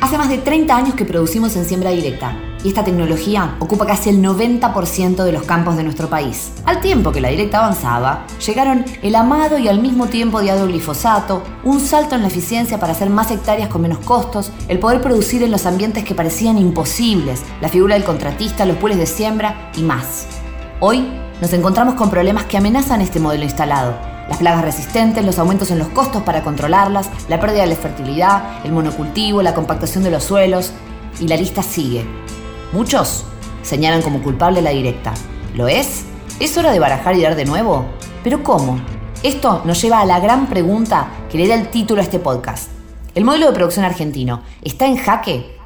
Hace más de 30 años que producimos en siembra directa y esta tecnología ocupa casi el 90% de los campos de nuestro país. Al tiempo que la directa avanzaba, llegaron el amado y al mismo tiempo odiado glifosato, un salto en la eficiencia para hacer más hectáreas con menos costos, el poder producir en los ambientes que parecían imposibles, la figura del contratista, los pules de siembra y más. Hoy nos encontramos con problemas que amenazan este modelo instalado las plagas resistentes, los aumentos en los costos para controlarlas, la pérdida de la fertilidad, el monocultivo, la compactación de los suelos, y la lista sigue. Muchos señalan como culpable la directa. ¿Lo es? ¿Es hora de barajar y dar de nuevo? ¿Pero cómo? Esto nos lleva a la gran pregunta que le da el título a este podcast. ¿El modelo de producción argentino está en jaque?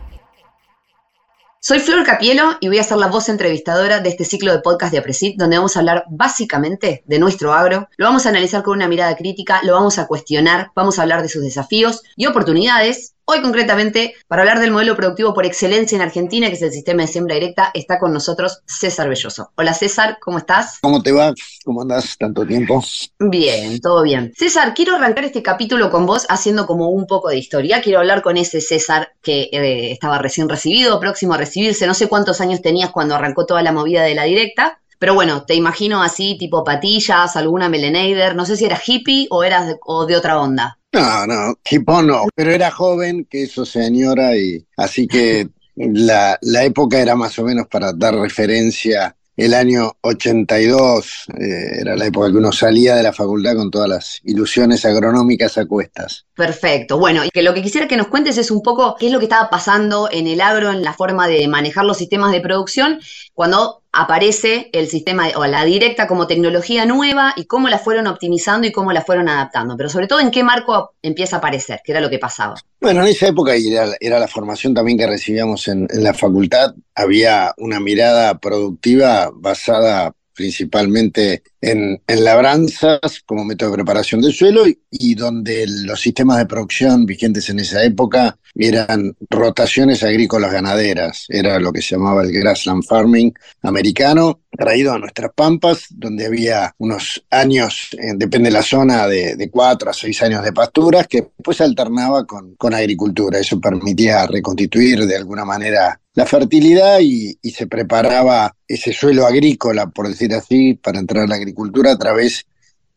Soy Flor Capielo y voy a ser la voz entrevistadora de este ciclo de podcast de Apresit, donde vamos a hablar básicamente de nuestro agro. Lo vamos a analizar con una mirada crítica, lo vamos a cuestionar, vamos a hablar de sus desafíos y oportunidades Hoy concretamente, para hablar del modelo productivo por excelencia en Argentina, que es el sistema de siembra directa, está con nosotros César Belloso. Hola César, ¿cómo estás? ¿Cómo te va? ¿Cómo andas tanto tiempo? Bien, todo bien. César, quiero arrancar este capítulo con vos haciendo como un poco de historia. Quiero hablar con ese César que eh, estaba recién recibido, próximo a recibirse. No sé cuántos años tenías cuando arrancó toda la movida de la directa, pero bueno, te imagino así, tipo patillas, alguna meleneider. No sé si eras hippie o eras de, o de otra onda. No, no, hippie no, pero era joven, que eso señora, y así que la, la época era más o menos para dar referencia el año 82, eh, era la época que uno salía de la facultad con todas las ilusiones agronómicas a cuestas. Perfecto. Bueno, y que lo que quisiera que nos cuentes es un poco qué es lo que estaba pasando en el agro, en la forma de manejar los sistemas de producción, cuando aparece el sistema o la directa como tecnología nueva y cómo la fueron optimizando y cómo la fueron adaptando. Pero sobre todo, en qué marco empieza a aparecer, que era lo que pasaba. Bueno, en esa época era, era la formación también que recibíamos en, en la facultad. Había una mirada productiva basada principalmente en, labranzas como método de preparación del suelo y, donde los sistemas de producción vigentes en esa época eran rotaciones agrícolas ganaderas, era lo que se llamaba el grassland farming americano, traído a nuestras pampas, donde había unos años, eh, depende de la zona, de, cuatro a seis años de pasturas, que después alternaba con, con agricultura. Eso permitía reconstituir de alguna manera la fertilidad y, se preparaba ese suelo agrícola, por decir así, para entrar a la agricultura a través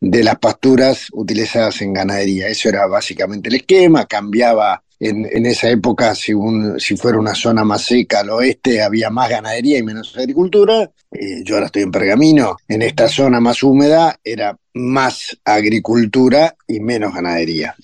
de las pasturas utilizadas en ganadería. Eso era básicamente el esquema, cambiaba en, esa época, si, si fuera una zona más seca al oeste, había más ganadería y menos agricultura. Eh, yo ahora estoy en Pergamino. En esta zona más húmeda era más agricultura y menos ganadería.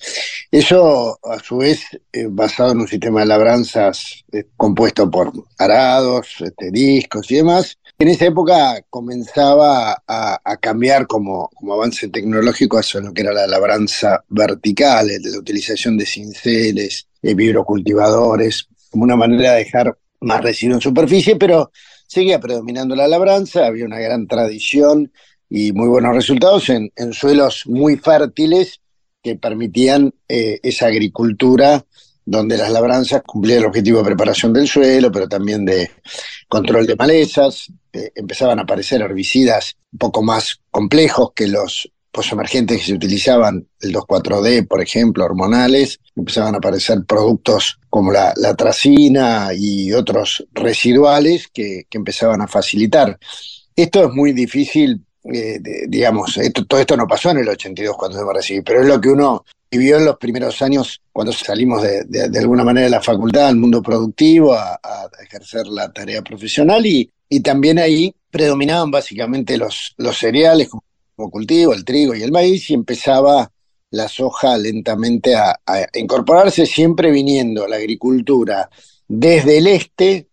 Eso, a su vez, eh, basado en un sistema de labranzas eh, compuesto por arados, este, discos y demás, en esa época comenzaba a, cambiar como, avance tecnológico eso lo que era la labranza vertical, la utilización de cinceles, de vibrocultivadores, como una manera de dejar más residuo en superficie, pero seguía predominando la labranza, había una gran tradición y muy buenos resultados en, suelos muy fértiles que permitían eh, esa agricultura donde las labranzas cumplían el objetivo de preparación del suelo, pero también de control de malezas. Empezaban a aparecer herbicidas un poco más complejos que los posemergentes que se utilizaban, el 2,4-D, por ejemplo, hormonales. Empezaban a aparecer productos como la, tracina y otros residuales que, empezaban a facilitar. Esto es muy difícil eh, digamos, todo esto no pasó en el 82 cuando se va a recibir, pero es lo que uno vivió en los primeros años cuando salimos de, alguna manera de la facultad al mundo productivo, a, ejercer la tarea profesional y, y, también ahí predominaban básicamente los, los cereales como, cultivo, el trigo y el maíz y empezaba la soja lentamente a, a incorporarse, siempre viniendo la agricultura desde el este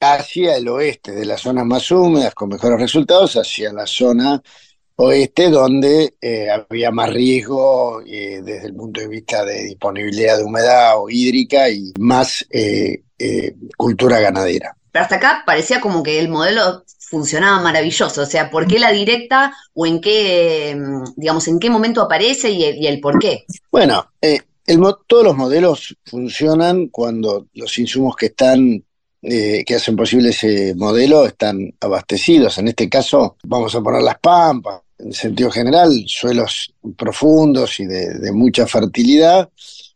hacia el oeste, de las zonas más húmedas con mejores resultados, hacia la zona oeste, donde eh, había más riesgo eh, desde el punto de vista de disponibilidad de humedad o hídrica y más eh, cultura ganadera. Pero hasta acá parecía como que el modelo funcionaba maravilloso, o sea, ¿por qué la directa o en qué, digamos, en qué momento aparece y el, por qué? Bueno, todos los modelos funcionan cuando los insumos que están eh, que hacen posible ese modelo están abastecidos. En este caso, vamos a poner las pampas en sentido general, suelos profundos y de, mucha fertilidad,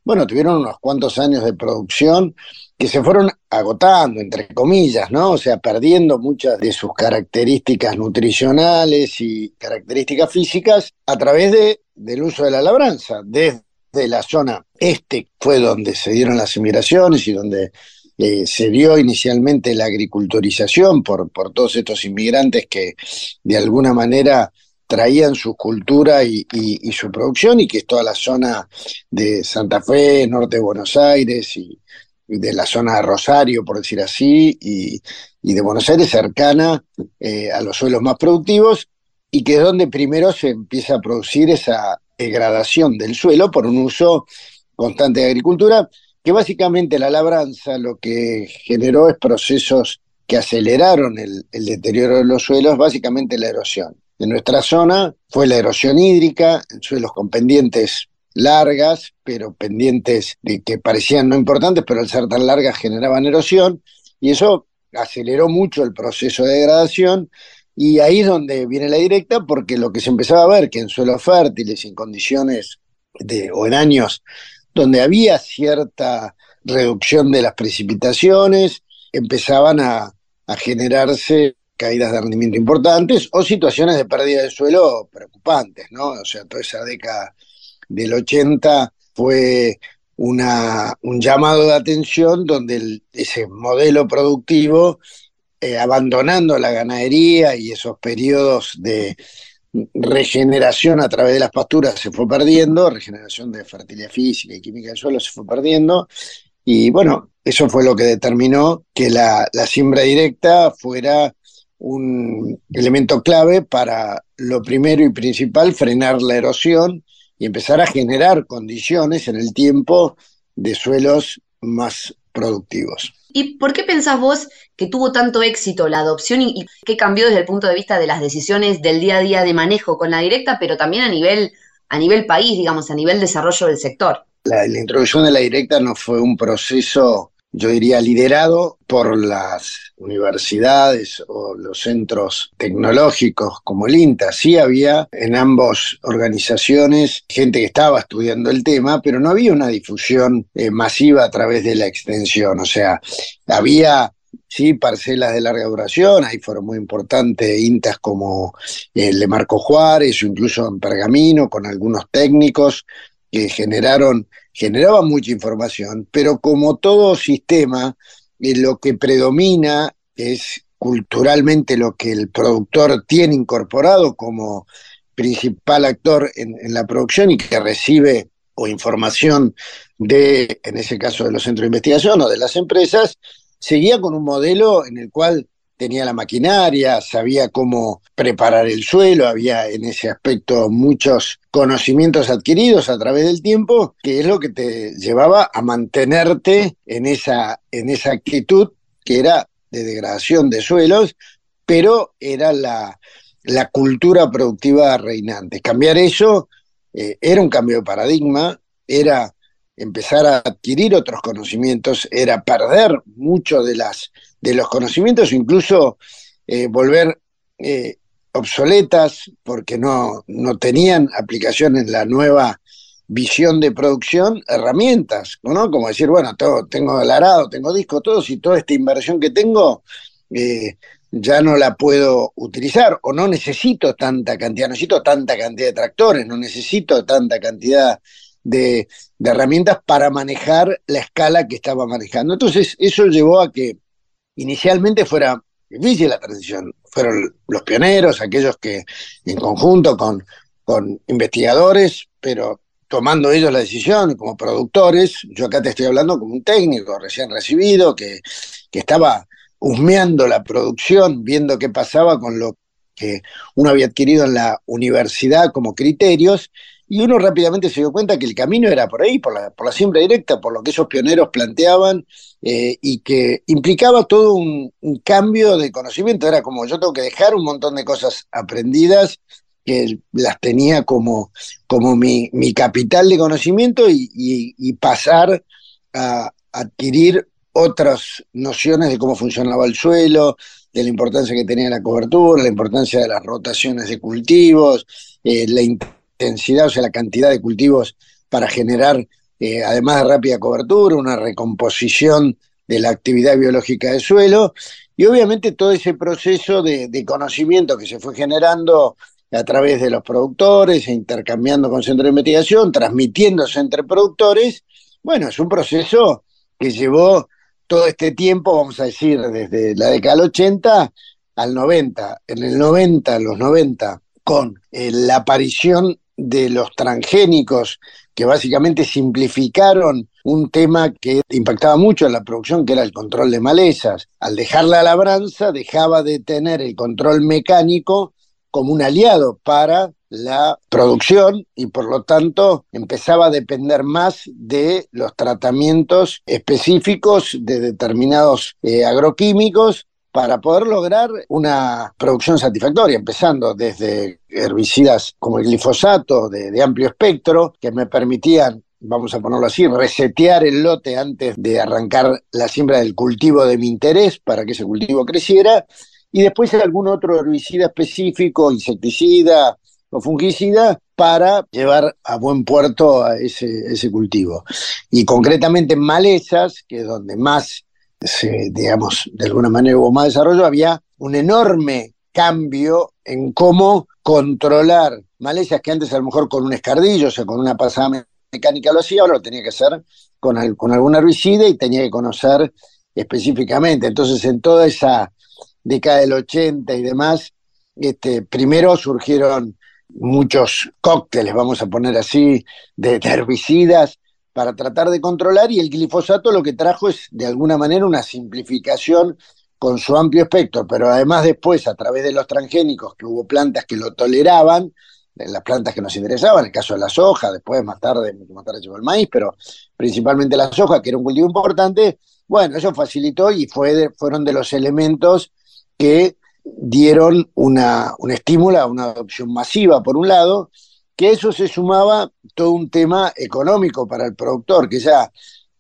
bueno, tuvieron unos cuantos años de producción que se fueron agotando, entre comillas, ¿no? O sea, perdiendo muchas de sus características nutricionales y características físicas a través de, del uso de la labranza. Desde la zona este fue donde se dieron las inmigraciones y donde eh, se dio inicialmente la agriculturización por, por todos estos inmigrantes que de alguna manera traían su cultura y, su producción y que es toda la zona de Santa Fe, norte de Buenos Aires y, de la zona de Rosario, por decir así, y, de Buenos Aires cercana eh, a los suelos más productivos y que es donde primero se empieza a producir esa degradación del suelo por un uso constante de agricultura que básicamente la labranza lo que generó es procesos que aceleraron el, deterioro de los suelos, básicamente la erosión. En nuestra zona fue la erosión hídrica, en suelos con pendientes largas, pero pendientes de que parecían no importantes, pero al ser tan largas generaban erosión, y eso aceleró mucho el proceso de degradación, y ahí es donde viene la directa, porque lo que se empezaba a ver que en suelos fértiles, en condiciones de, o en años donde había cierta reducción de las precipitaciones, empezaban a, generarse caídas de rendimiento importantes o situaciones de pérdida de suelo preocupantes, ¿no? O sea, toda esa década del 80 fue una, un llamado de atención donde ese modelo productivo, eh, abandonando la ganadería y esos periodos de, regeneración a través de las pasturas se fue perdiendo, regeneración de fertilidad física y química del suelo se fue perdiendo, y bueno, eso fue lo que determinó que la, la siembra directa fuera un elemento clave para lo primero y principal, frenar la erosión y empezar a generar condiciones en el tiempo de suelos más productivos. ¿Y por qué pensás vos que tuvo tanto éxito la adopción y, qué cambió desde el punto de vista de las decisiones del día a día de manejo con la directa, pero también a nivel, a nivel país, digamos, a nivel desarrollo del sector? La, la introducción de la directa no fue un proceso yo diría, liderado por las universidades o los centros tecnológicos como el INTA. Sí había en ambas organizaciones gente que estaba estudiando el tema, pero no había una difusión eh, masiva a través de la extensión. O sea, había sí, parcelas de larga duración, ahí fueron muy importantes INTAs como el de Marco Juárez o incluso en Pergamino, con algunos técnicos que generaron generaba mucha información, pero como todo sistema, eh, lo que predomina es culturalmente lo que el productor tiene incorporado como principal actor en, la producción y que recibe o información de, en ese caso, de los centros de investigación o de las empresas, seguía con un modelo en el cual tenía la maquinaria, sabía cómo preparar el suelo, había en ese aspecto muchos conocimientos adquiridos a través del tiempo, que es lo que te llevaba a mantenerte en esa, en esa actitud que era de degradación de suelos, pero era la, la cultura productiva reinante. Cambiar eso eh, era un cambio de paradigma, era empezar a adquirir otros conocimientos, era perder mucho de, las, de los conocimientos, incluso eh, volver eh, obsoletas porque no, no tenían aplicación en la nueva visión de producción, herramientas, ¿no? Como decir, bueno, todo, tengo el arado, tengo disco, todo, si toda esta inversión que tengo eh, ya no la puedo utilizar o no necesito tanta cantidad, necesito tanta cantidad de tractores, no necesito tanta cantidad de, herramientas para manejar la escala que estaba manejando. Entonces, eso llevó a que inicialmente fuera difícil la transición. Fueron los pioneros, aquellos que en conjunto con, con investigadores, pero tomando ellos la decisión como productores, yo acá te estoy hablando como un técnico recién recibido que, que estaba husmeando la producción, viendo qué pasaba con lo que uno había adquirido en la universidad como criterios, y uno rápidamente se dio cuenta que el camino era por ahí, por la, por la siembra directa, por lo que esos pioneros planteaban eh, y que implicaba todo un, cambio de conocimiento. Era como yo tengo que dejar un montón de cosas aprendidas que las tenía como, como mi, mi capital de conocimiento y, pasar a adquirir otras nociones de cómo funcionaba el suelo, de la importancia que tenía la cobertura, la importancia de las rotaciones de cultivos, eh, la intensidad, o sea, la cantidad de cultivos para generar, eh, además de rápida cobertura, una recomposición de la actividad biológica del suelo y obviamente todo ese proceso de, conocimiento que se fue generando a través de los productores, e intercambiando con centros de investigación, transmitiéndose entre productores, bueno, es un proceso que llevó todo este tiempo, vamos a decir, desde la década del 80 al 90. En el 90, los 90, con eh, la aparición de los transgénicos que básicamente simplificaron un tema que impactaba mucho en la producción, que era el control de malezas. Al dejar la labranza, dejaba de tener el control mecánico como un aliado para la producción y por lo tanto empezaba a depender más de los tratamientos específicos de determinados eh, agroquímicos para poder lograr una producción satisfactoria, empezando desde herbicidas como el glifosato de, amplio espectro, que me permitían vamos a ponerlo así, resetear el lote antes de arrancar la siembra del cultivo de mi interés para que ese cultivo creciera, y después algún otro herbicida específico, insecticida o fungicida, para llevar a buen puerto a ese, ese cultivo. Y concretamente en malezas, que es donde más se, digamos, de alguna manera hubo más desarrollo, había un enorme cambio en cómo controlar malezas que antes a lo mejor con un escardillo, o sea, con una pasada mecánica lo hacía, ahora lo tenía que hacer con, con algún herbicida y tenía que conocer específicamente. Entonces, en toda esa década del 80 y demás, este, primero surgieron muchos cócteles, vamos a poner así, de herbicidas para tratar de controlar y el glifosato lo que trajo es de alguna manera una simplificación con su amplio espectro, pero además después a través de los transgénicos, que hubo plantas que lo toleraban, las plantas que nos interesaban, el caso de la soja, después más tarde, más tarde llegó el maíz, pero principalmente la soja, que era un cultivo importante, bueno, eso facilitó y fue fueron de los elementos que dieron una, un estímulo a una adopción masiva, por un lado, que eso se sumaba todo un tema económico para el productor, que ya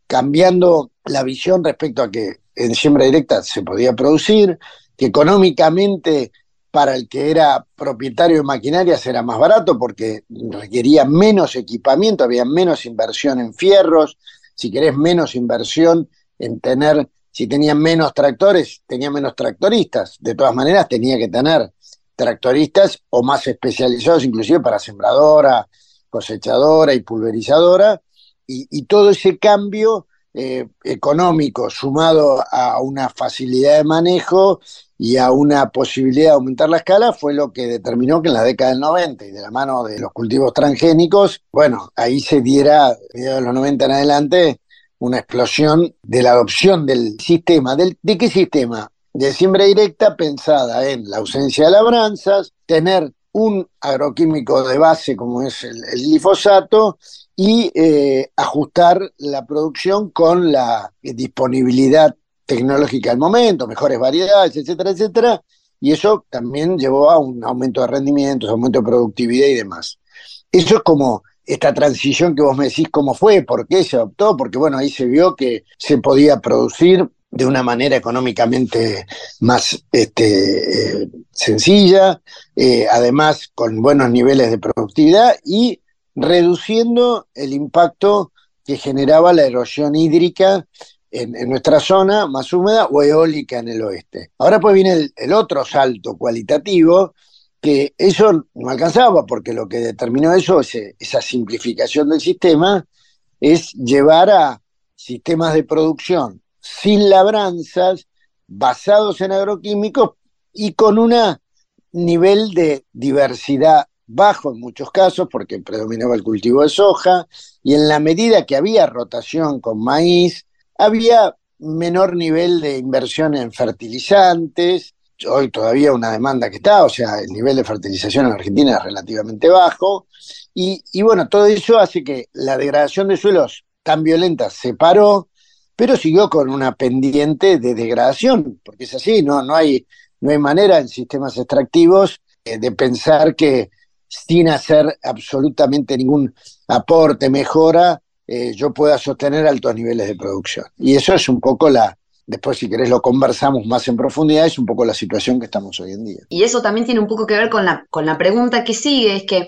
cambiando la visión respecto a que en siembra directa se podía producir, que económicamente para el que era propietario de maquinarias era más barato porque requería menos equipamiento, había menos inversión en fierros, si querés menos inversión en tener, si tenían menos tractores, tenía menos tractoristas, de todas maneras tenía que tener tractoristas o más especializados inclusive para sembradora, cosechadora y pulverizadora, y, todo ese cambio eh, económico sumado a una facilidad de manejo y a una posibilidad de aumentar la escala fue lo que determinó que en la década del 90 y de la mano de los cultivos transgénicos, bueno, ahí se diera, de los 90 en adelante, una explosión de la adopción del sistema. ¿Del, ¿De qué sistema? De siembra directa pensada en la ausencia de labranzas, tener un agroquímico de base como es el, glifosato y eh, ajustar la producción con la disponibilidad tecnológica del momento, mejores variedades, etcétera, etcétera, y eso también llevó a un aumento de rendimientos, aumento de productividad y demás. Eso es como esta transición que vos me decís cómo fue, por qué se optó, porque bueno, ahí se vio que se podía producir de una manera económicamente más este, eh, sencilla, eh, además con buenos niveles de productividad y reduciendo el impacto que generaba la erosión hídrica en, nuestra zona más húmeda o eólica en el oeste. Ahora pues viene el, otro salto cualitativo, que eso no alcanzaba, porque lo que determinó eso, esa simplificación del sistema, es llevar a sistemas de producción sin labranzas, basados en agroquímicos y con un nivel de diversidad bajo en muchos casos, porque predominaba el cultivo de soja, y en la medida que había rotación con maíz, había menor nivel de inversión en fertilizantes, hoy todavía una demanda que está, o sea, el nivel de fertilización en Argentina es relativamente bajo, y, y bueno, todo eso hace que la degradación de suelos tan violenta se paró, pero siguió con una pendiente de degradación, porque es así, no, no, hay, no hay manera en sistemas extractivos eh, de pensar que sin hacer absolutamente ningún aporte, mejora, eh, yo pueda sostener altos niveles de producción. Y eso es un poco la, después si querés lo conversamos más en profundidad, es un poco la situación que estamos hoy en día. Y eso también tiene un poco que ver con la, con la pregunta que sigue, es que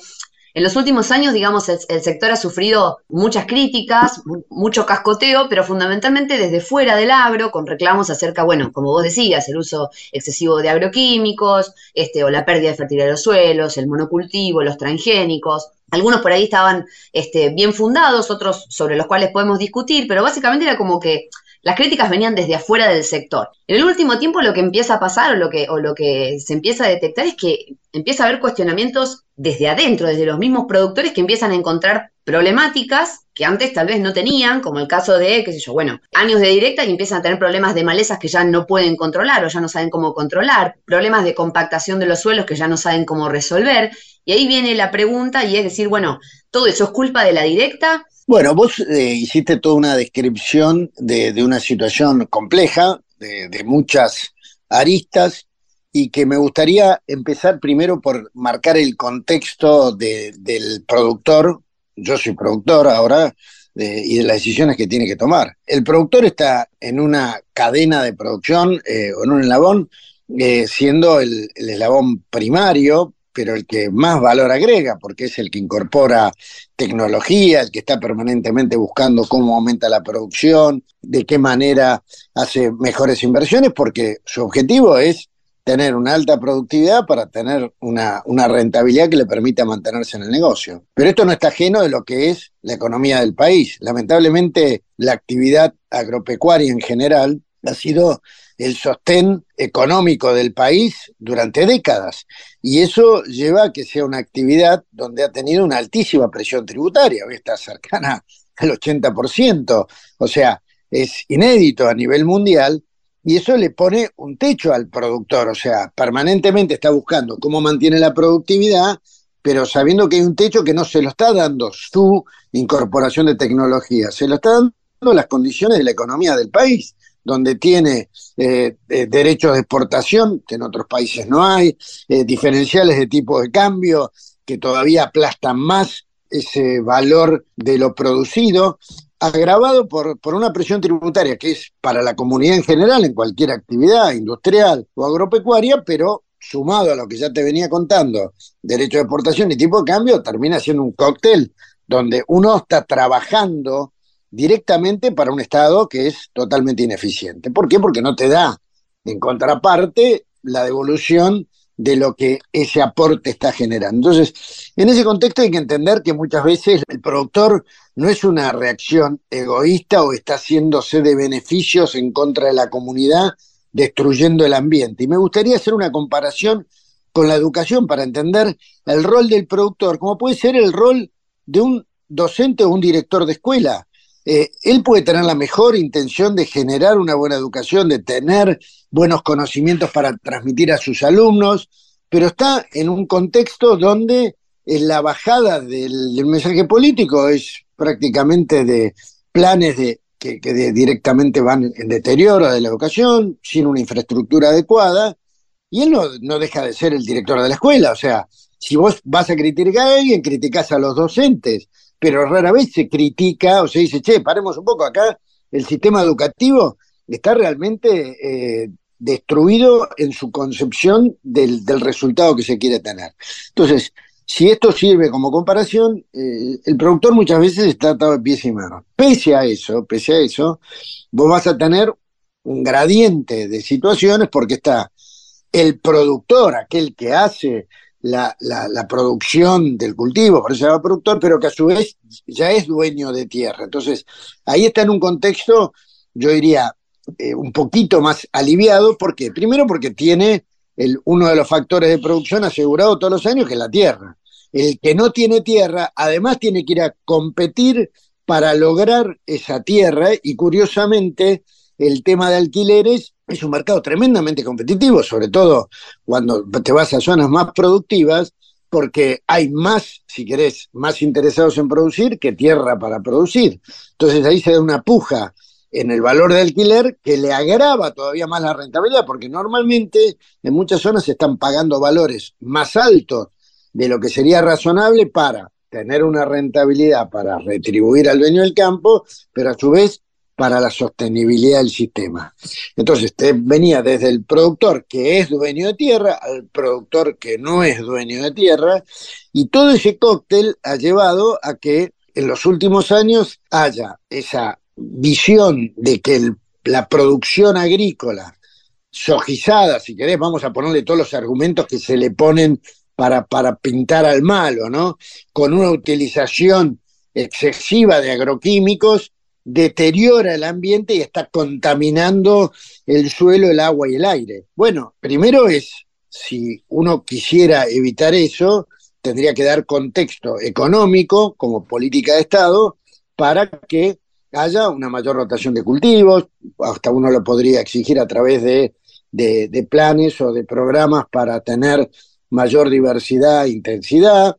en los últimos años, digamos, el, sector ha sufrido muchas críticas, mucho cascoteo, pero fundamentalmente desde fuera del agro, con reclamos acerca, bueno, como vos decías, el uso excesivo de agroquímicos, este, o la pérdida de fertilidad de los suelos, el monocultivo, los transgénicos. Algunos por ahí estaban este, bien fundados, otros sobre los cuales podemos discutir, pero básicamente era como que las críticas venían desde afuera del sector. En el último tiempo lo que empieza a pasar o lo que, o lo que se empieza a detectar es que empieza a haber cuestionamientos desde adentro, desde los mismos productores que empiezan a encontrar problemáticas que antes tal vez no tenían, como el caso de, qué sé yo, bueno, años de directa y empiezan a tener problemas de malezas que ya no pueden controlar o ya no saben cómo controlar, problemas de compactación de los suelos que ya no saben cómo resolver. Y ahí viene la pregunta y es decir, bueno, ¿todo eso es culpa de la directa? Bueno, vos eh, hiciste toda una descripción de, una situación compleja, de, muchas aristas, y que me gustaría empezar primero por marcar el contexto del productor. Yo soy productor ahora y de las decisiones que tiene que tomar. El productor está en una cadena de producción eh, o en un eslabón, eh, siendo el, eslabón primario, pero el que más valor agrega, porque es el que incorpora tecnología, el que está permanentemente buscando cómo aumenta la producción, de qué manera hace mejores inversiones, porque su objetivo es tener una alta productividad para tener una, una, rentabilidad que le permita mantenerse en el negocio. Pero esto no está ajeno de lo que es la economía del país. Lamentablemente, la actividad agropecuaria en general ha sido el sostén económico del país durante décadas. Y eso lleva a que sea una actividad donde ha tenido una altísima presión tributaria, hoy está cercana al 80%, o sea, es inédito a nivel mundial, y eso le pone un techo al productor, o sea, permanentemente está buscando cómo mantiene la productividad, pero sabiendo que hay un techo que no se lo está dando su incorporación de tecnología, se lo está dando las condiciones de la economía del país donde tiene eh, derechos de exportación, que en otros países no hay, eh, diferenciales de tipo de cambio que todavía aplastan más ese valor de lo producido, agravado por, por una presión tributaria que es para la comunidad en general, en cualquier actividad industrial o agropecuaria, pero sumado a lo que ya te venía contando, derecho de exportación y tipo de cambio, termina siendo un cóctel donde uno está trabajando directamente para un Estado que es totalmente ineficiente. ¿Por qué? Porque no te da en contraparte la devolución de lo que ese aporte está generando. Entonces, en ese contexto hay que entender que muchas veces el productor no es una reacción egoísta o está haciéndose de beneficios en contra de la comunidad, destruyendo el ambiente. Y me gustaría hacer una comparación con la educación para entender el rol del productor, como puede ser el rol de un docente o un director de escuela. Eh, él puede tener la mejor intención de generar una buena educación, de tener buenos conocimientos para transmitir a sus alumnos, pero está en un contexto donde la bajada del, mensaje político es prácticamente de planes de, que, directamente van en deterioro de la educación, sin una infraestructura adecuada, y él no, no deja de ser el director de la escuela, o sea, si vos vas a criticar a alguien, criticás a los docentes, pero rara vez se critica o se dice, che, paremos un poco acá, el sistema educativo está realmente eh, destruido en su concepción del, resultado que se quiere tener. Entonces, si esto sirve como comparación, eh, el productor muchas veces está atado de pies y manos. Pese a eso, pese a eso, vos vas a tener un gradiente de situaciones porque está el productor, aquel que hace la, la, producción del cultivo, por eso se llama productor, pero que a su vez ya es dueño de tierra. Entonces, ahí está en un contexto, yo diría, eh, un poquito más aliviado. ¿Por qué? Primero porque tiene el, uno de los factores de producción asegurado todos los años, que es la tierra. El que no tiene tierra, además tiene que ir a competir para lograr esa tierra y curiosamente el tema de alquileres es un mercado tremendamente competitivo, sobre todo cuando te vas a zonas más productivas, porque hay más, si querés, más interesados en producir que tierra para producir. Entonces ahí se da una puja en el valor de alquiler que le agrava todavía más la rentabilidad, porque normalmente en muchas zonas se están pagando valores más altos de lo que sería razonable para tener una rentabilidad, para retribuir al dueño del campo, pero a su vez para la sostenibilidad del sistema. Entonces, te venía desde el productor que es dueño de tierra al productor que no es dueño de tierra, y todo ese cóctel ha llevado a que en los últimos años haya esa visión de que la producción agrícola sojizada, si querés, vamos a ponerle todos los argumentos que se le ponen para, para pintar al malo, ¿no? Con una utilización excesiva de agroquímicos, deteriora el ambiente y está contaminando el suelo, el agua y el aire. Bueno, primero es, si uno quisiera evitar eso, tendría que dar contexto económico como política de Estado para que haya una mayor rotación de cultivos, hasta uno lo podría exigir a través de, de, planes o de programas para tener mayor diversidad e intensidad,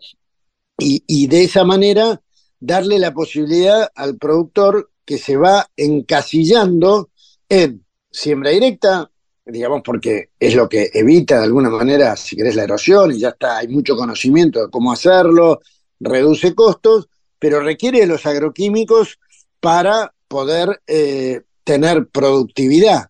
y, y de esa manera darle la posibilidad al productor que se va encasillando en siembra directa, digamos, porque es lo que evita de alguna manera, si querés, la erosión y ya está, hay mucho conocimiento de cómo hacerlo, reduce costos, pero requiere de los agroquímicos para poder eh, tener productividad.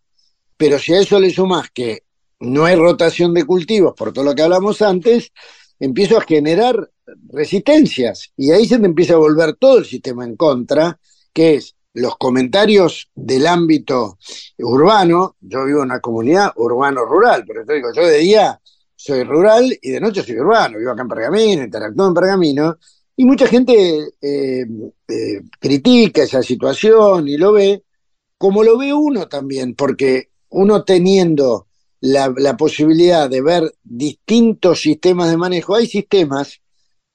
Pero si a eso le sumas que no hay rotación de cultivos, por todo lo que hablamos antes, empiezo a generar resistencias y ahí se te empieza a volver todo el sistema en contra, que es los comentarios del ámbito urbano, yo vivo en una comunidad urbano-rural, pero te digo, yo de día soy rural y de noche soy urbano, vivo acá en Pergamino, interactúo en Pergamino, y mucha gente eh, eh, critica esa situación y lo ve, como lo ve uno también, porque uno teniendo la, la posibilidad de ver distintos sistemas de manejo, hay sistemas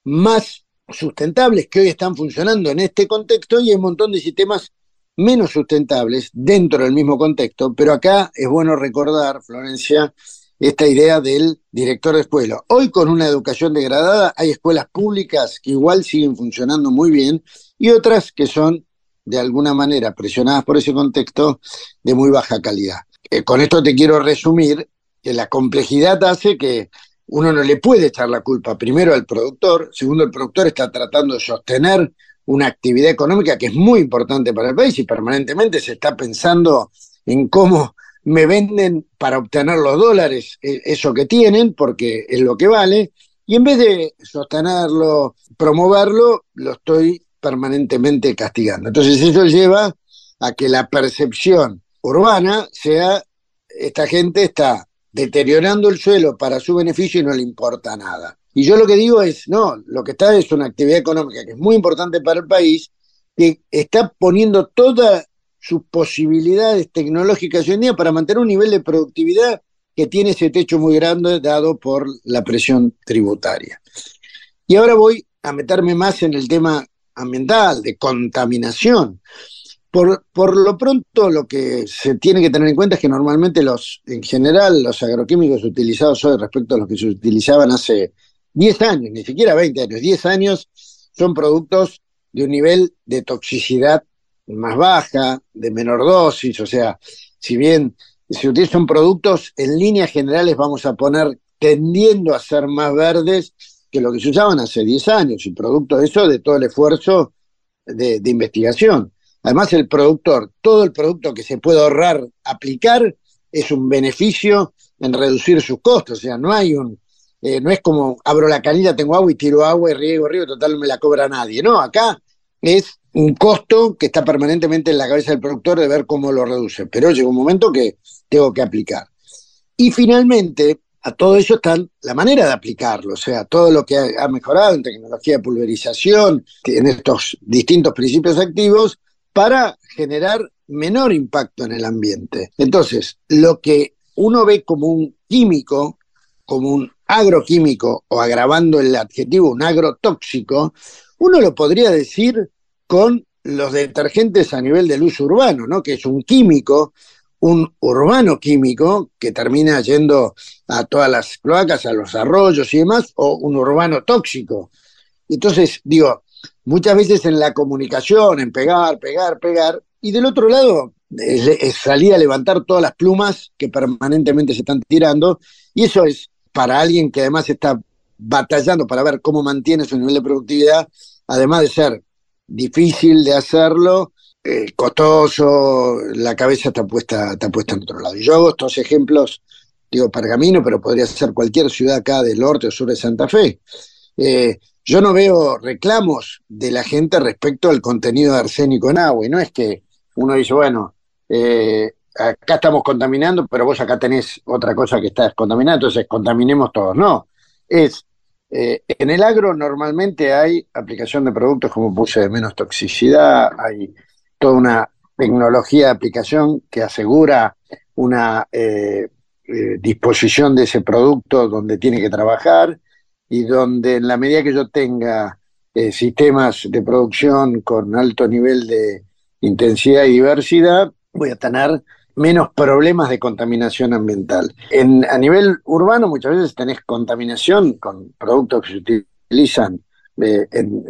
más sustentables que hoy están funcionando en este contexto y hay un montón de sistemas menos sustentables dentro del mismo contexto, pero acá es bueno recordar, Florencia, esta idea del director de escuela. Hoy con una educación degradada hay escuelas públicas que igual siguen funcionando muy bien y otras que son de alguna manera presionadas por ese contexto de muy baja calidad. Eh, con esto te quiero resumir que la complejidad hace que uno no le puede echar la culpa primero al productor, segundo el productor está tratando de sostener una actividad económica que es muy importante para el país y permanentemente se está pensando en cómo me venden para obtener los dólares eh, eso que tienen, porque es lo que vale, y en vez de sostenerlo, promoverlo, lo estoy permanentemente castigando. Entonces eso lleva a que la percepción urbana sea, esta gente está deteriorando el suelo para su beneficio y no le importa nada. Y yo lo que digo es, no, lo que está es una actividad económica que es muy importante para el país, que está poniendo todas sus posibilidades tecnológicas hoy en día para mantener un nivel de productividad que tiene ese techo muy grande dado por la presión tributaria. Y ahora voy a meterme más en el tema ambiental, de contaminación. Por, lo pronto, lo que se tiene que tener en cuenta es que normalmente los, en general, los agroquímicos utilizados hoy respecto a los que se utilizaban hace 10 años, ni siquiera 20 años, 10 años, son productos de un nivel de toxicidad más baja, de menor dosis, o sea, si bien se utilizan productos, en líneas generales vamos a poner tendiendo a ser más verdes que lo que se usaban hace 10 años, y producto de eso, de todo el esfuerzo de investigación. Además, el productor, todo el producto que se puede ahorrar aplicar es un beneficio en reducir sus costos. O sea, no hay un, eh, no es como abro la canilla, tengo agua y tiro agua y riego, riego, total me la cobra nadie. No, acá es un costo que está permanentemente en la cabeza del productor de ver cómo lo reduce. Pero llega un momento que tengo que aplicar. Y finalmente, a todo eso está la manera de aplicarlo, o sea, todo lo que ha mejorado en tecnología de pulverización, en estos distintos principios activos, para generar menor impacto en el ambiente. Entonces, lo que uno ve como un químico, como un agroquímico, o agravando el adjetivo, un agrotóxico, uno lo podría decir con los detergentes a nivel del uso urbano, ¿no? Que es un químico, un urbano químico que termina yendo a todas las cloacas, a los arroyos y demás, o un urbano tóxico. Entonces, digo, muchas veces en la comunicación, en pegar, pegar, pegar, y del otro lado es, salir a levantar todas las plumas que permanentemente se están tirando, y eso es para alguien que además está batallando para ver cómo mantiene su nivel de productividad, además de ser difícil de hacerlo, eh, costoso, la cabeza está puesta, está puesta en otro lado. Yo hago estos ejemplos, digo Pergamino, pero podría ser cualquier ciudad acá del norte o sur de Santa Fe. Eh, yo no veo reclamos de la gente respecto al contenido de arsénico en agua, y no es que uno dice, bueno, eh, acá estamos contaminando, pero vos acá tenés otra cosa que estás contaminando, entonces contaminemos todos. No, es, eh, en el agro normalmente hay aplicación de productos, como puse, de menos toxicidad, hay toda una tecnología de aplicación que asegura una eh, disposición de ese producto donde tiene que trabajar y donde en la medida que yo tenga sistemas de producción con alto nivel de intensidad y diversidad, voy a tener menos problemas de contaminación ambiental. En, a nivel urbano muchas veces tenés contaminación con productos que se utilizan eh, en,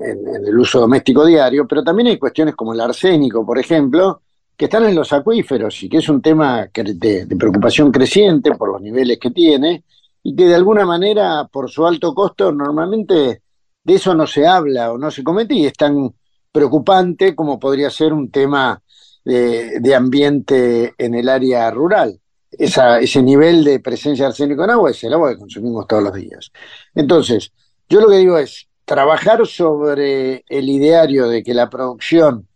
el uso doméstico diario, pero también hay cuestiones como el arsénico, por ejemplo, que están en los acuíferos y que es un tema de preocupación creciente por los niveles que tiene y que de alguna manera, por su alto costo, normalmente de eso no se habla o no se comete y es tan preocupante como podría ser un tema de, ambiente en el área rural. ese nivel de presencia de arsénico en agua es el agua que consumimos todos los días. Entonces, yo lo que digo es, trabajar sobre el ideario de que la producción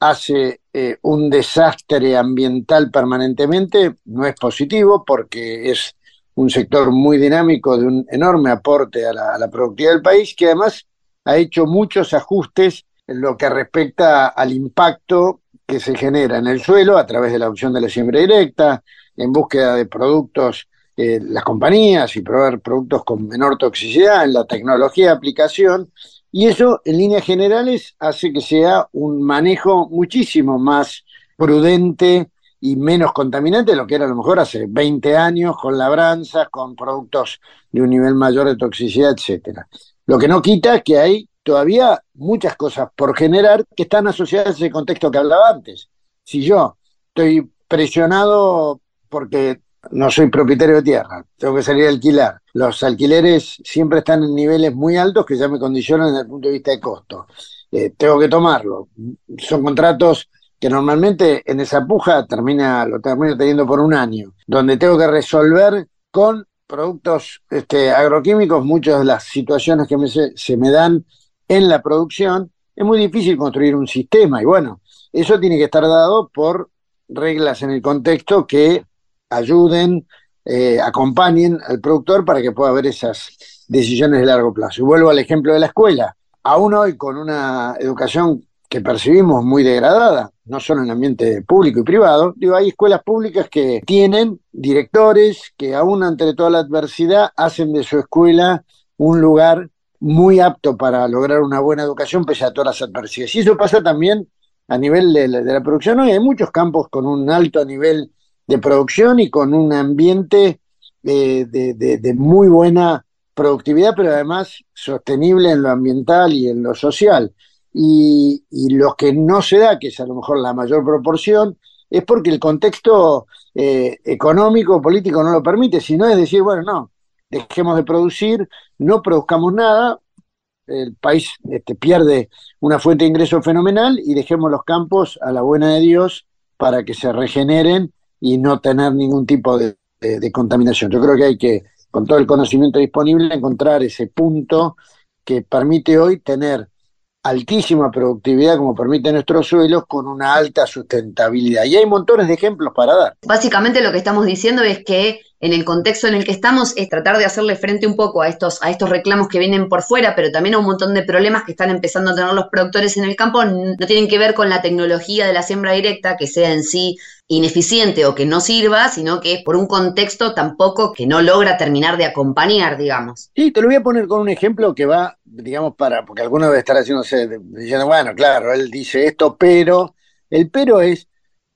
hace eh, un desastre ambiental permanentemente no es positivo porque es un sector muy dinámico de un enorme aporte a la, productividad del país que además ha hecho muchos ajustes en lo que respecta al impacto que se genera en el suelo a través de la opción de la siembra directa, en búsqueda de productos, eh, las compañías y proveer productos con menor toxicidad, en la tecnología de aplicación, y eso en líneas generales hace que sea un manejo muchísimo más prudente y menos contaminante de lo que era a lo mejor hace 20 años con labranzas, con productos de un nivel mayor de toxicidad, etcétera. Lo que no quita es que hay todavía muchas cosas por generar que están asociadas a ese contexto que hablaba antes. Si yo estoy presionado porque no soy propietario de tierra, tengo que salir a alquilar. Los alquileres siempre están en niveles muy altos que ya me condicionan desde el punto de vista de costo. Eh, tengo que tomarlo. Son contratos que normalmente en esa puja termina, lo termino teniendo por un año, donde tengo que resolver con productos este, agroquímicos muchas de las situaciones que se me dan en la producción, es muy difícil construir un sistema. Y bueno, eso tiene que estar dado por reglas en el contexto que ayuden, eh, acompañen al productor para que pueda haber esas decisiones de largo plazo. Y vuelvo al ejemplo de la escuela. Aún hoy con una educación que percibimos muy degradada, no solo en el ambiente público y privado, digo, hay escuelas públicas que tienen directores que aún ante toda la adversidad hacen de su escuela un lugar muy apto para lograr una buena educación pese a todas las adversidades. Y eso pasa también a nivel de la, producción. Hoy hay muchos campos con un alto nivel de producción y con un ambiente eh, de, muy buena productividad, pero además sostenible en lo ambiental y en lo social. Y, lo que no se da, que es a lo mejor la mayor proporción, es porque el contexto eh, económico, político no lo permite, sino es decir, bueno, no, dejemos de producir, no produzcamos nada, el país este, pierde una fuente de ingreso fenomenal y dejemos los campos a la buena de Dios para que se regeneren y no tener ningún tipo de contaminación. Yo creo que hay que, con todo el conocimiento disponible, encontrar ese punto que permite hoy tener altísima productividad como permite nuestros suelos con una alta sustentabilidad. Y hay montones de ejemplos para dar. Básicamente lo que estamos diciendo es que en el contexto en el que estamos es tratar de hacerle frente un poco a estos, a estos reclamos que vienen por fuera, pero también a un montón de problemas que están empezando a tener los productores en el campo. No tienen que ver con la tecnología de la siembra directa, que sea en sí ineficiente o que no sirva, sino que es por un contexto tampoco que no logra terminar de acompañar, digamos. Sí, te lo voy a poner con un ejemplo que va, digamos, para, porque alguno debe estar haciéndose, diciendo, bueno, claro, él dice esto, pero, el pero es,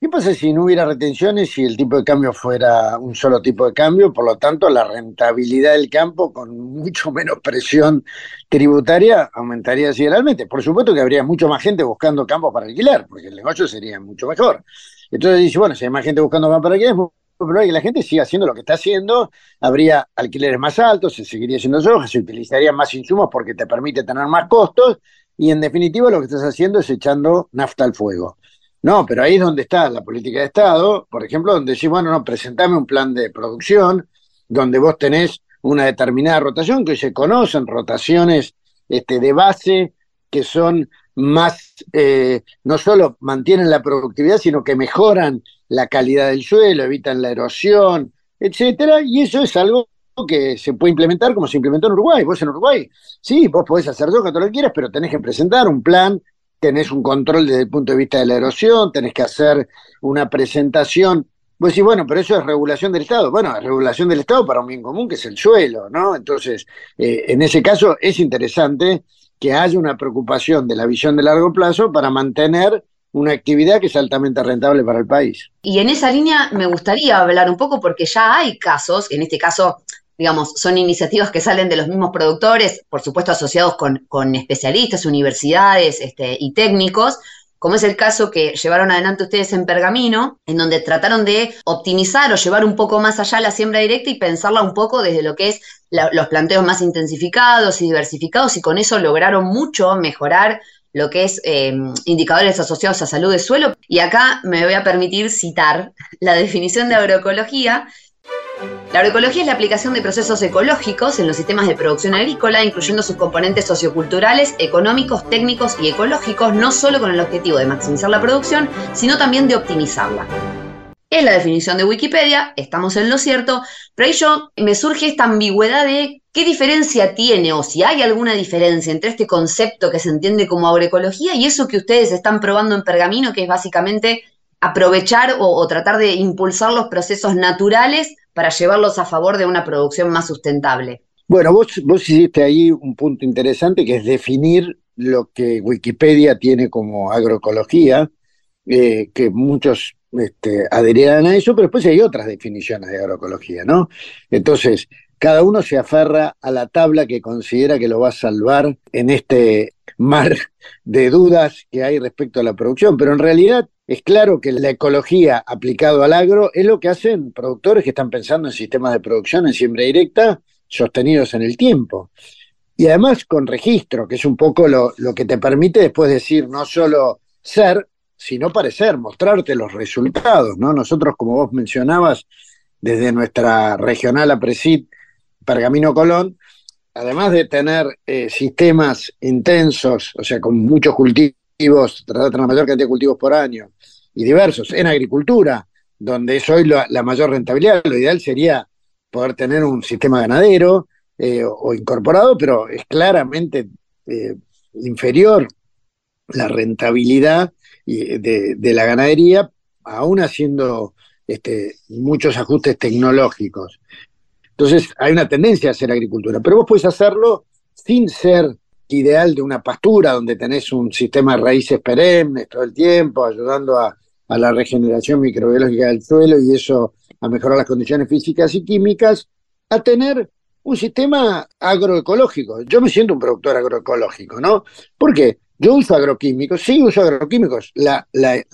¿Qué pasa si no hubiera retenciones y el tipo de cambio fuera un solo tipo de cambio? Por lo tanto, la rentabilidad del campo con mucho menos presión tributaria aumentaría considerablemente. Por supuesto que habría mucho más gente buscando campos para alquilar, porque el negocio sería mucho mejor. Entonces dice, bueno, si hay más gente buscando campos para alquilar, pero que la gente siga haciendo lo que está haciendo, habría alquileres más altos, se seguiría haciendo soja, se utilizarían más insumos porque te permite tener más costos, y en definitiva lo que estás haciendo es echando nafta al fuego. No, pero ahí es donde está la política de Estado, por ejemplo, donde decís, bueno, no, presentame un plan de producción, donde vos tenés una determinada rotación, que se conocen rotaciones este, de base que son más, eh, no solo mantienen la productividad, sino que mejoran la calidad del suelo, evitan la erosión, etcétera, y eso es algo que se puede implementar como se implementó en Uruguay. Vos en Uruguay, sí, vos podés hacer lo que quieras, pero tenés que presentar un plan, tenés un control desde el punto de vista de la erosión, tenés que hacer una presentación. Vos decís, bueno, pero eso es regulación del Estado. Bueno, es regulación del Estado para un bien común, que es el suelo, ¿no? Entonces, eh, en ese caso es interesante que haya una preocupación de la visión de largo plazo para mantener una actividad que es altamente rentable para el país. Y en esa línea me gustaría hablar un poco porque ya hay casos, en este caso, digamos, son iniciativas que salen de los mismos productores, por supuesto asociados con, con especialistas, universidades este, y técnicos, como es el caso que llevaron adelante ustedes en Pergamino, en donde trataron de optimizar o llevar un poco más allá la siembra directa y pensarla un poco desde lo que es los planteos más intensificados y diversificados, y con eso lograron mucho mejorar lo que es em, indicadores asociados a salud de suelo. Y acá me voy a permitir citar la definición de agroecología. La agroecología es la aplicación de procesos ecológicos en los sistemas de producción agrícola, incluyendo sus componentes socioculturales, económicos, técnicos y ecológicos, no solo con el objetivo de maximizar la producción, sino también de optimizarla. Es la definición de Wikipedia, estamos en lo cierto, pero ahí yo me surge esta ambigüedad de qué diferencia tiene o si hay alguna diferencia entre este concepto que se entiende como agroecología y eso que ustedes están probando en Pergamino, que es básicamente aprovechar o, tratar de impulsar los procesos naturales para llevarlos a favor de una producción más sustentable. Bueno, vos, vos hiciste ahí un punto interesante que es definir lo que Wikipedia tiene como agroecología, eh, que muchos este, a eso, pero después hay otras definiciones de agroecología, ¿no? Entonces, cada uno se aferra a la tabla que considera que lo va a salvar en este mar de dudas que hay respecto a la producción, pero en realidad es claro que la ecología aplicado al agro es lo que hacen productores que están pensando en sistemas de producción en siembra directa sostenidos en el tiempo. Y además con registro, que es un poco lo, que te permite después decir no solo ser, sino parecer, mostrarte los resultados, ¿no? Nosotros, como vos mencionabas, desde nuestra regional APRESID, Pergamino Colón, además de tener eh, sistemas intensos, o sea, con muchos cultivos, tratar de la mayor cantidad de cultivos por año, y diversos, en agricultura, donde es hoy la, mayor rentabilidad, lo ideal sería poder tener un sistema ganadero eh, o, incorporado, pero es claramente eh, inferior la rentabilidad de, la ganadería, aún haciendo este, muchos ajustes tecnológicos. Entonces hay una tendencia a hacer agricultura, pero vos puedes hacerlo sin ser ideal de una pastura donde tenés un sistema de raíces perennes todo el tiempo, ayudando a, la regeneración microbiológica del suelo y eso a mejorar las condiciones físicas y químicas, a tener un sistema agroecológico. Yo me siento un productor agroecológico, ¿no? ¿Por qué? Yo uso agroquímicos, sí uso agroquímicos. La,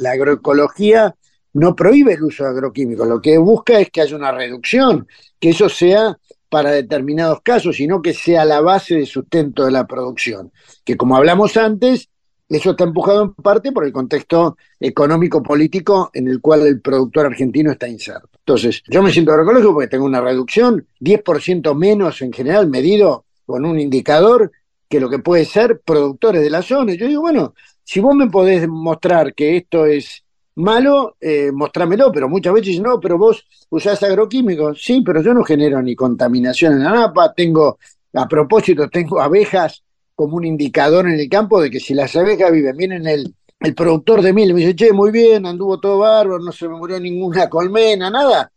agroecología no prohíbe el uso de agroquímicos, lo que busca es que haya una reducción, que eso sea para determinados casos, y no que sea la base de sustento de la producción. Que como hablamos antes, eso está empujado en parte por el contexto económico-político en el cual el productor argentino está inserto. Entonces, yo me siento agroecológico porque tengo una reducción, 10% menos en general medido con un indicador que lo que puede ser productores de la zona. Yo digo, bueno, si vos me podés mostrar que esto es malo, eh, mostrámelo, pero muchas veces no, pero vos usás agroquímicos, sí, pero yo no genero ni contaminación en la napa, tengo, a propósito, tengo abejas como un indicador en el campo de que si las abejas viven bien en el, el productor de miel, me dice, che, muy bien, anduvo todo bárbaro, no se me murió ninguna colmena, nada,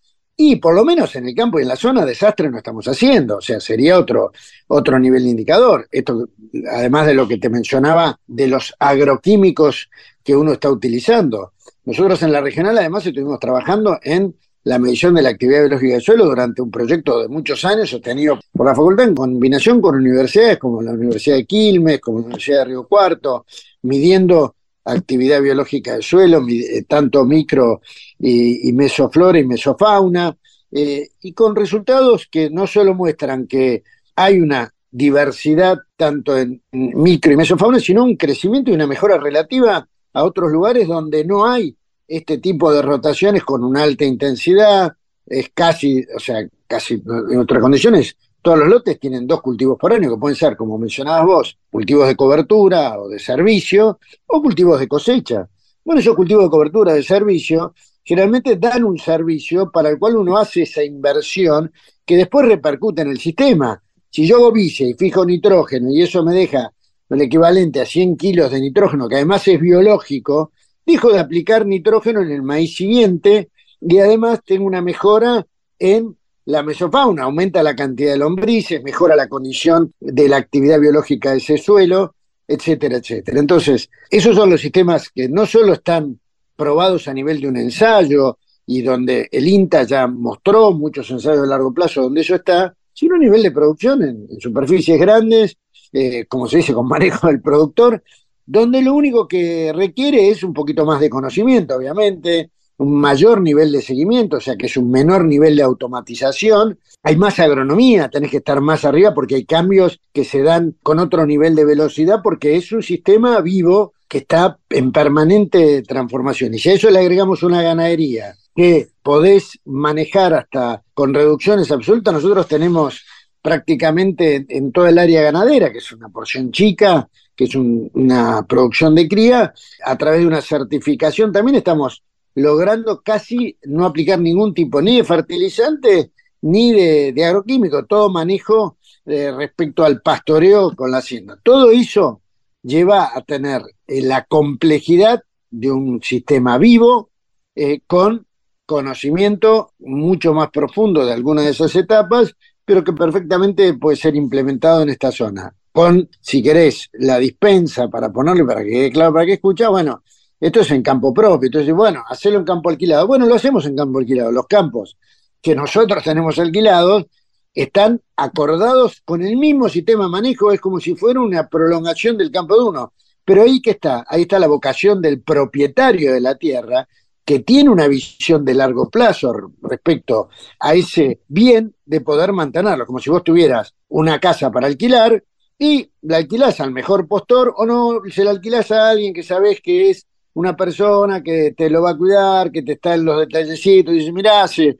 y por lo menos en el campo y en la zona, desastre no estamos haciendo. O sea, sería otro, otro nivel de indicador. Esto, además de lo que te mencionaba de los agroquímicos que uno está utilizando. Nosotros en la regional, además, estuvimos trabajando en la medición de la actividad biológica del suelo durante un proyecto de muchos años sostenido por la facultad en combinación con universidades como la Universidad de Quilmes, como la Universidad de Río Cuarto, midiendo actividad biológica del suelo, eh, tanto micro y, mesoflora y mesofauna, eh, y con resultados que no solo muestran que hay una diversidad tanto en micro y mesofauna, sino un crecimiento y una mejora relativa a otros lugares donde no hay este tipo de rotaciones con una alta intensidad, es casi, o sea, casi en otras condiciones, todos los lotes tienen dos cultivos por año, que pueden ser, como mencionabas vos, cultivos de cobertura o de servicio, o cultivos de cosecha. Bueno, esos cultivos de cobertura de servicio generalmente dan un servicio para el cual uno hace esa inversión que después repercute en el sistema. Si yo hago y fijo nitrógeno y eso me deja el equivalente a 100 kilos de nitrógeno, que además es biológico, dejo de aplicar nitrógeno en el maíz siguiente y además tengo una mejora en la mesofauna, aumenta la cantidad de lombrices, mejora la condición de la actividad biológica de ese suelo, etcétera, etcétera. Entonces, esos son los sistemas que no solo están probados a nivel de un ensayo y donde el INTA ya mostró muchos ensayos de largo plazo donde eso está, sino a nivel de producción en, superficies grandes, eh, como se dice, con manejo del productor, donde lo único que requiere es un poquito más de conocimiento, obviamente, un mayor nivel de seguimiento, o sea que es un menor nivel de automatización, hay más agronomía, tenés que estar más arriba porque hay cambios que se dan con otro nivel de velocidad porque es un sistema vivo que está en permanente transformación. Y si a eso le agregamos una ganadería que podés manejar hasta con reducciones absolutas, nosotros tenemos prácticamente en toda el área ganadera, que es una porción chica, que es una producción de cría, a través de una certificación también estamos logrando casi no aplicar ningún tipo ni de fertilizante ni de, agroquímico, todo manejo eh, respecto al pastoreo con la hacienda. Todo eso lleva a tener eh, la complejidad de un sistema vivo eh, con conocimiento mucho más profundo de algunas de esas etapas, pero que perfectamente puede ser implementado en esta zona. Con, si querés, la dispensa para ponerle, para que quede claro para que escucha, bueno, esto es en campo propio. Entonces, bueno, hacerlo en campo alquilado. Bueno, lo hacemos en campo alquilado. Los campos que nosotros tenemos alquilados están acordados con el mismo sistema de manejo, es como si fuera una prolongación del campo de uno. Pero ahí que está, ahí está la vocación del propietario de la tierra, que tiene una visión de largo plazo respecto a ese bien de poder mantenerlo, como si vos tuvieras una casa para alquilar y la alquilás al mejor postor o no se la alquilás a alguien que sabés que es una persona que te lo va a cuidar, que te está en los detallecitos, y dice, mirá, se,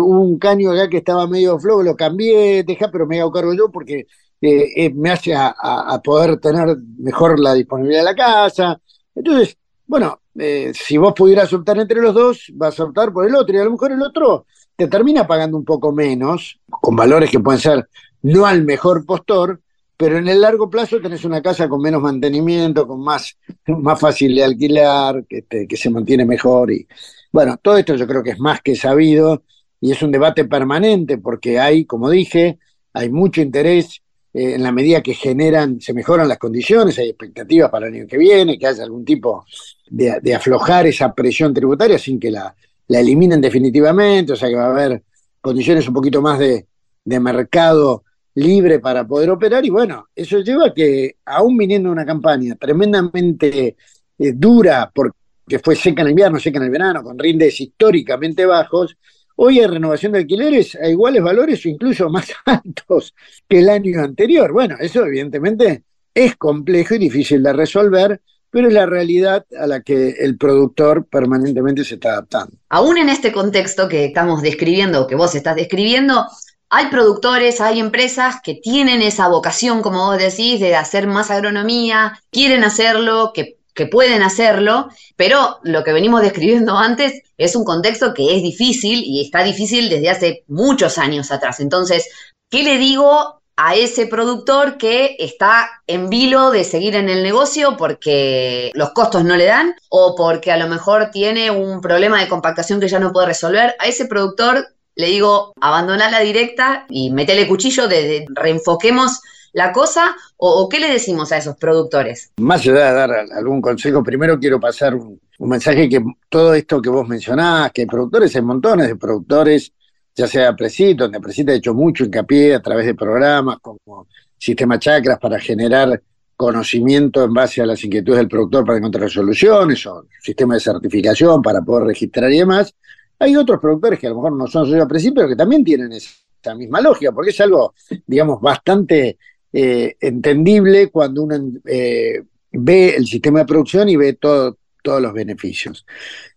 un caño acá que estaba medio flojo, lo cambié, deja, pero me hago cargo yo porque eh, eh, me hace a, poder tener mejor la disponibilidad de la casa. Entonces, bueno, eh, si vos pudieras optar entre los dos, vas a optar por el otro, y a lo mejor el otro te termina pagando un poco menos, con valores que pueden ser no al mejor postor, pero en el largo plazo tenés una casa con menos mantenimiento, con más, más fácil de alquilar, que, que se mantiene mejor. Y bueno, todo esto yo creo que es más que sabido y es un debate permanente porque hay, como dije, hay mucho interés eh, en la medida que generan, se mejoran las condiciones, hay expectativas para el año que viene, que haya algún tipo de, aflojar esa presión tributaria sin que la, la eliminen definitivamente, o sea que va a haber condiciones un poquito más de, de mercado libre para poder operar y bueno, eso lleva a que aún viniendo una campaña tremendamente eh, dura porque fue seca en el invierno, seca en el verano, con rindes históricamente bajos, hoy hay renovación de alquileres a iguales valores o incluso más altos que el año anterior. Bueno, eso evidentemente es complejo y difícil de resolver, pero es la realidad a la que el productor permanentemente se está adaptando. Aún en este contexto que estamos describiendo, que vos estás describiendo, hay productores, hay empresas que tienen esa vocación, como vos decís, de hacer más agronomía, quieren hacerlo, que, pueden hacerlo, pero lo que venimos describiendo antes es un contexto que es difícil y está difícil desde hace muchos años atrás. Entonces, ¿qué le digo a ese productor que está en vilo de seguir en el negocio porque los costos no le dan o porque a lo mejor tiene un problema de compactación que ya no puede resolver. A ese productor le digo, abandona la directa y metele cuchillo, de, reenfoquemos la cosa, o, qué le decimos a esos productores? Más allá de dar algún consejo, primero quiero pasar un, mensaje que todo esto que vos mencionás, que hay productores, hay montones de productores, ya sea Presito, donde Presito ha hecho mucho hincapié a través de programas como Sistema Chacras para generar conocimiento en base a las inquietudes del productor para encontrar soluciones, o sistema de certificación para poder registrar y demás. Hay otros productores que a lo mejor no son socios principio, pero que también tienen esa misma lógica, porque es algo, digamos, bastante eh, entendible cuando uno eh, ve el sistema de producción y ve todo, todos los beneficios.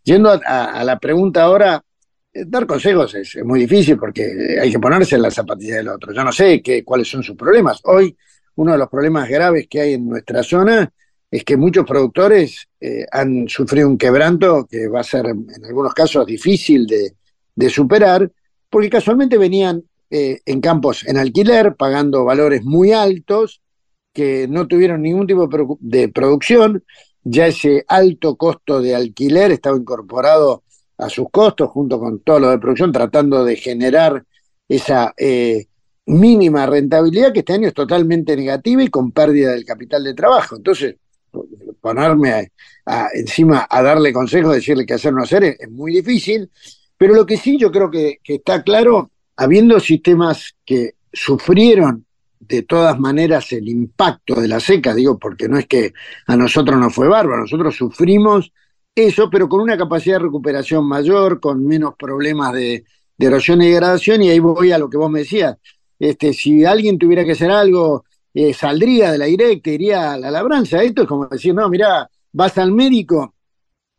Yendo a, la pregunta ahora, dar consejos es, muy difícil porque hay que ponerse en la zapatilla del otro. Yo no sé qué, cuáles son sus problemas. Hoy, uno de los problemas graves que hay en nuestra zona es que muchos productores eh, han sufrido un quebranto que va a ser en algunos casos difícil de, superar, porque casualmente venían eh, en campos en alquiler, pagando valores muy altos, que no tuvieron ningún tipo de producción, ya ese alto costo de alquiler estaba incorporado a sus costos junto con todo lo de producción, tratando de generar esa eh, mínima rentabilidad que este año es totalmente negativa y con pérdida del capital de trabajo. Entonces, ponerme encima a darle consejos, decirle qué hacer o no hacer, es, muy difícil, pero lo que sí yo creo que, está claro, habiendo sistemas que sufrieron de todas maneras el impacto de la seca, digo, porque no es que a nosotros no fue bárbaro, nosotros sufrimos eso, pero con una capacidad de recuperación mayor, con menos problemas de, erosión y degradación, y ahí voy a lo que vos me decías. Este, si alguien tuviera que hacer algo eh, saldría de la directa, iría a la labranza. Esto es como decir, no, mira, vas al médico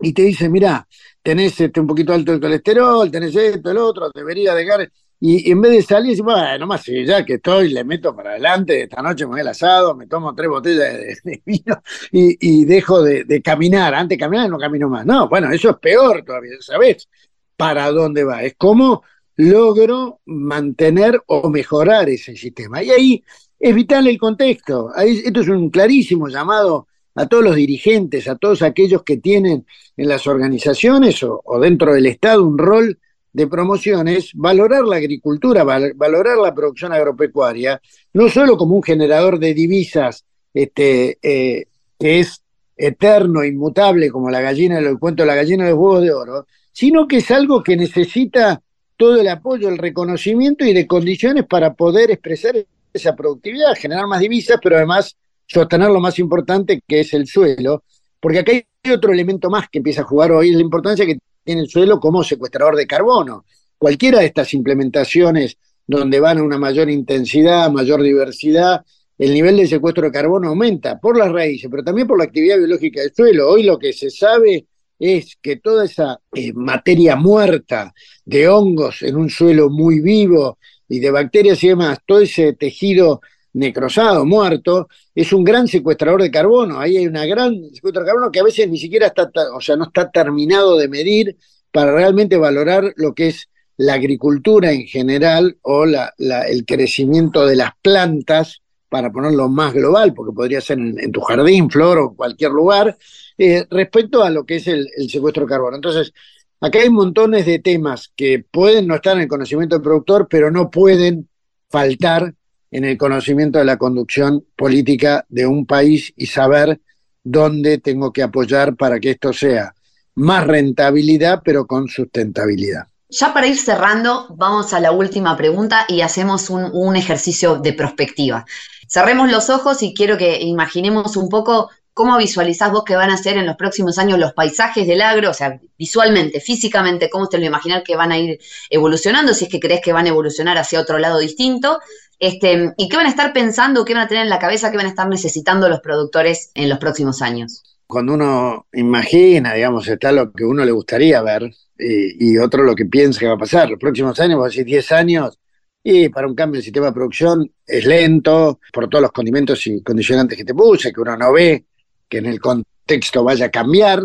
y te dice, mira, tenés este, un poquito alto el colesterol, tenés esto, el otro, debería dejar. Y, en vez de salir, dice, bueno, más si ya que estoy, le meto para adelante, esta noche me voy al asado, me tomo tres botellas de, vino y, dejo de, caminar. Antes de caminar no camino más. No, bueno, eso es peor todavía, ¿sabes? ¿Para dónde va? Es como logro mantener o mejorar ese sistema. Y ahí es vital el contexto. Esto es un clarísimo llamado a todos los dirigentes, a todos aquellos que tienen en las organizaciones o, dentro del Estado un rol de promociones, valorar la agricultura, valorar la producción agropecuaria, no solo como un generador de divisas este, eh, que es eterno, inmutable, como la gallina, el cuento de la gallina de los huevos de oro, sino que es algo que necesita todo el apoyo, el reconocimiento y de condiciones para poder expresar esa productividad, generar más divisas, pero además sostener lo más importante que es el suelo, porque acá hay otro elemento más que empieza a jugar hoy, es la importancia que tiene el suelo como secuestrador de carbono. Cualquiera de estas implementaciones donde van a una mayor intensidad, mayor diversidad, el nivel de secuestro de carbono aumenta por las raíces, pero también por la actividad biológica del suelo. Hoy lo que se sabe es que toda esa eh, materia muerta de hongos en un suelo muy vivo, y de bacterias y demás, todo ese tejido necrosado, muerto, es un gran secuestrador de carbono. Ahí hay una gran secuestro de carbono que a veces ni siquiera está, o sea, no está terminado de medir para realmente valorar lo que es la agricultura en general o la, el crecimiento de las plantas, para ponerlo más global, porque podría ser en, tu jardín, flor o cualquier lugar, eh, respecto a lo que es el, el secuestro de carbono. Entonces, Acá hay montones de temas que pueden no estar en el conocimiento del productor, pero no pueden faltar en el conocimiento de la conducción política de un país y saber dónde tengo que apoyar para que esto sea más rentabilidad, pero con sustentabilidad. Ya para ir cerrando, vamos a la última pregunta y hacemos un, ejercicio de prospectiva. Cerremos los ojos y quiero que imaginemos un poco ¿Cómo visualizás vos que van a ser en los próximos años los paisajes del agro? O sea, visualmente, físicamente, ¿cómo te lo imaginar que van a ir evolucionando? Si es que crees que van a evolucionar hacia otro lado distinto. Este, ¿Y qué van a estar pensando, qué van a tener en la cabeza, qué van a estar necesitando los productores en los próximos años? Cuando uno imagina, digamos, está lo que uno le gustaría ver y, otro lo que piensa que va a pasar. Los próximos años, vos decís 10 años, y para un cambio del sistema de producción es lento, por todos los condimentos y condicionantes que te puse, que uno no ve que en el contexto vaya a cambiar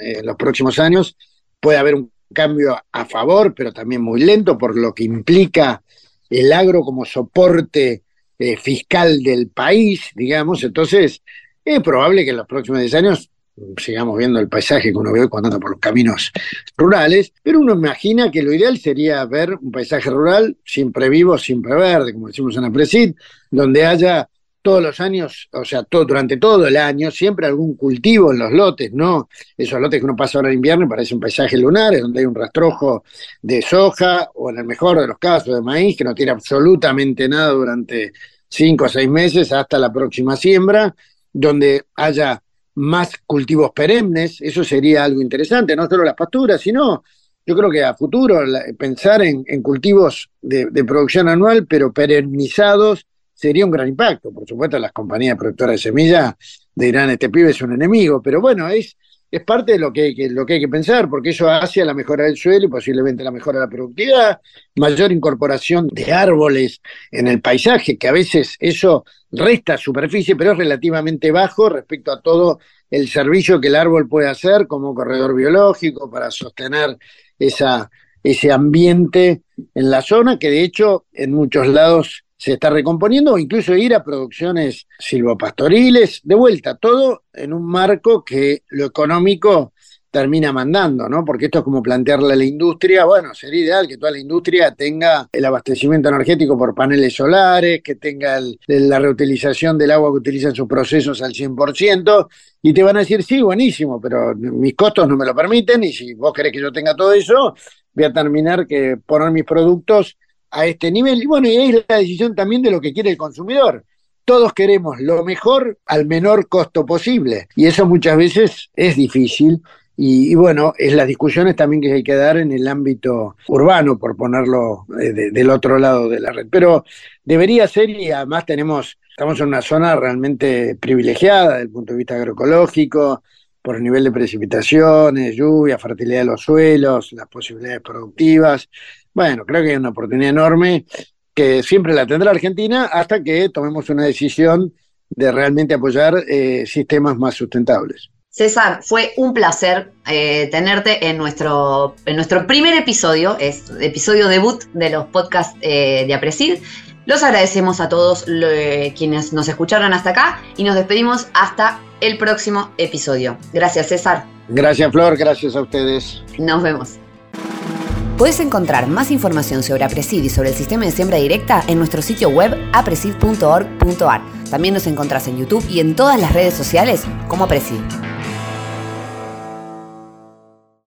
en los próximos años. Puede haber un cambio a favor, pero también muy lento, por lo que implica el agro como soporte eh, fiscal del país, digamos. Entonces, es probable que en los próximos 10 años sigamos viendo el paisaje que uno ve cuando anda por los caminos rurales, pero uno imagina que lo ideal sería ver un paisaje rural siempre vivo, siempre verde, como decimos en la Presid, donde haya todos los años, o sea, todo, durante todo el año, siempre algún cultivo en los lotes, ¿no? Esos lotes que uno pasa ahora en invierno parece un paisaje lunar, donde hay un rastrojo de soja, o en el mejor de los casos de maíz, que no tiene absolutamente nada durante cinco o seis meses hasta la próxima siembra, donde haya más cultivos perennes, eso sería algo interesante, no solo las pasturas, sino yo creo que a futuro pensar en, cultivos de producción anual, pero perennizados sería un gran impacto. Por supuesto, las compañías productoras de semillas dirán, este pibe es un enemigo, pero bueno, es es parte de lo que, lo que hay que pensar, porque eso hace a la mejora del suelo y posiblemente la mejora de la productividad, mayor incorporación de árboles en el paisaje, que a veces eso resta superficie, pero es relativamente bajo respecto a todo el servicio que el árbol puede hacer como corredor biológico para sostener esa, ese ambiente en la zona, que de hecho en muchos lados se está recomponiendo, o incluso ir a producciones silvopastoriles, de vuelta, todo en un marco que lo económico termina mandando, ¿no? Porque esto es como plantearle a la industria, bueno, sería ideal que toda la industria tenga el abastecimiento energético por paneles solares, que tenga la reutilización del agua que utiliza en sus procesos al 100%, y te van a decir, sí, buenísimo, pero mis costos no me lo permiten, y si vos querés que yo tenga todo eso, voy a terminar que poner mis productos a este nivel. Y bueno, y es la decisión también de lo que quiere el consumidor. Todos queremos lo mejor al menor costo posible. Y eso muchas veces es difícil. Y, bueno, es las discusiones también que hay que dar en el ámbito urbano, por ponerlo eh, del otro lado de la red. Pero debería ser, y además tenemos, estamos en una zona realmente privilegiada desde el punto de vista agroecológico, por el nivel de precipitaciones, lluvia, fertilidad de los suelos, las posibilidades productivas. Bueno, creo que hay una oportunidad enorme que siempre la tendrá Argentina hasta que tomemos una decisión de realmente apoyar eh, sistemas más sustentables. César, fue un placer eh, tenerte en nuestro, en nuestro primer episodio, es episodio debut de los podcasts eh, de Apresid. Los agradecemos a todos quienes nos escucharon hasta acá y nos despedimos hasta el próximo episodio. Gracias, César. Gracias, Flor. Gracias a ustedes. Nos vemos. Puedes encontrar más información sobre Apresid y sobre el sistema de siembra directa en nuestro sitio web apresid.org.ar. También nos encontrás en YouTube y en todas las redes sociales como Apresid.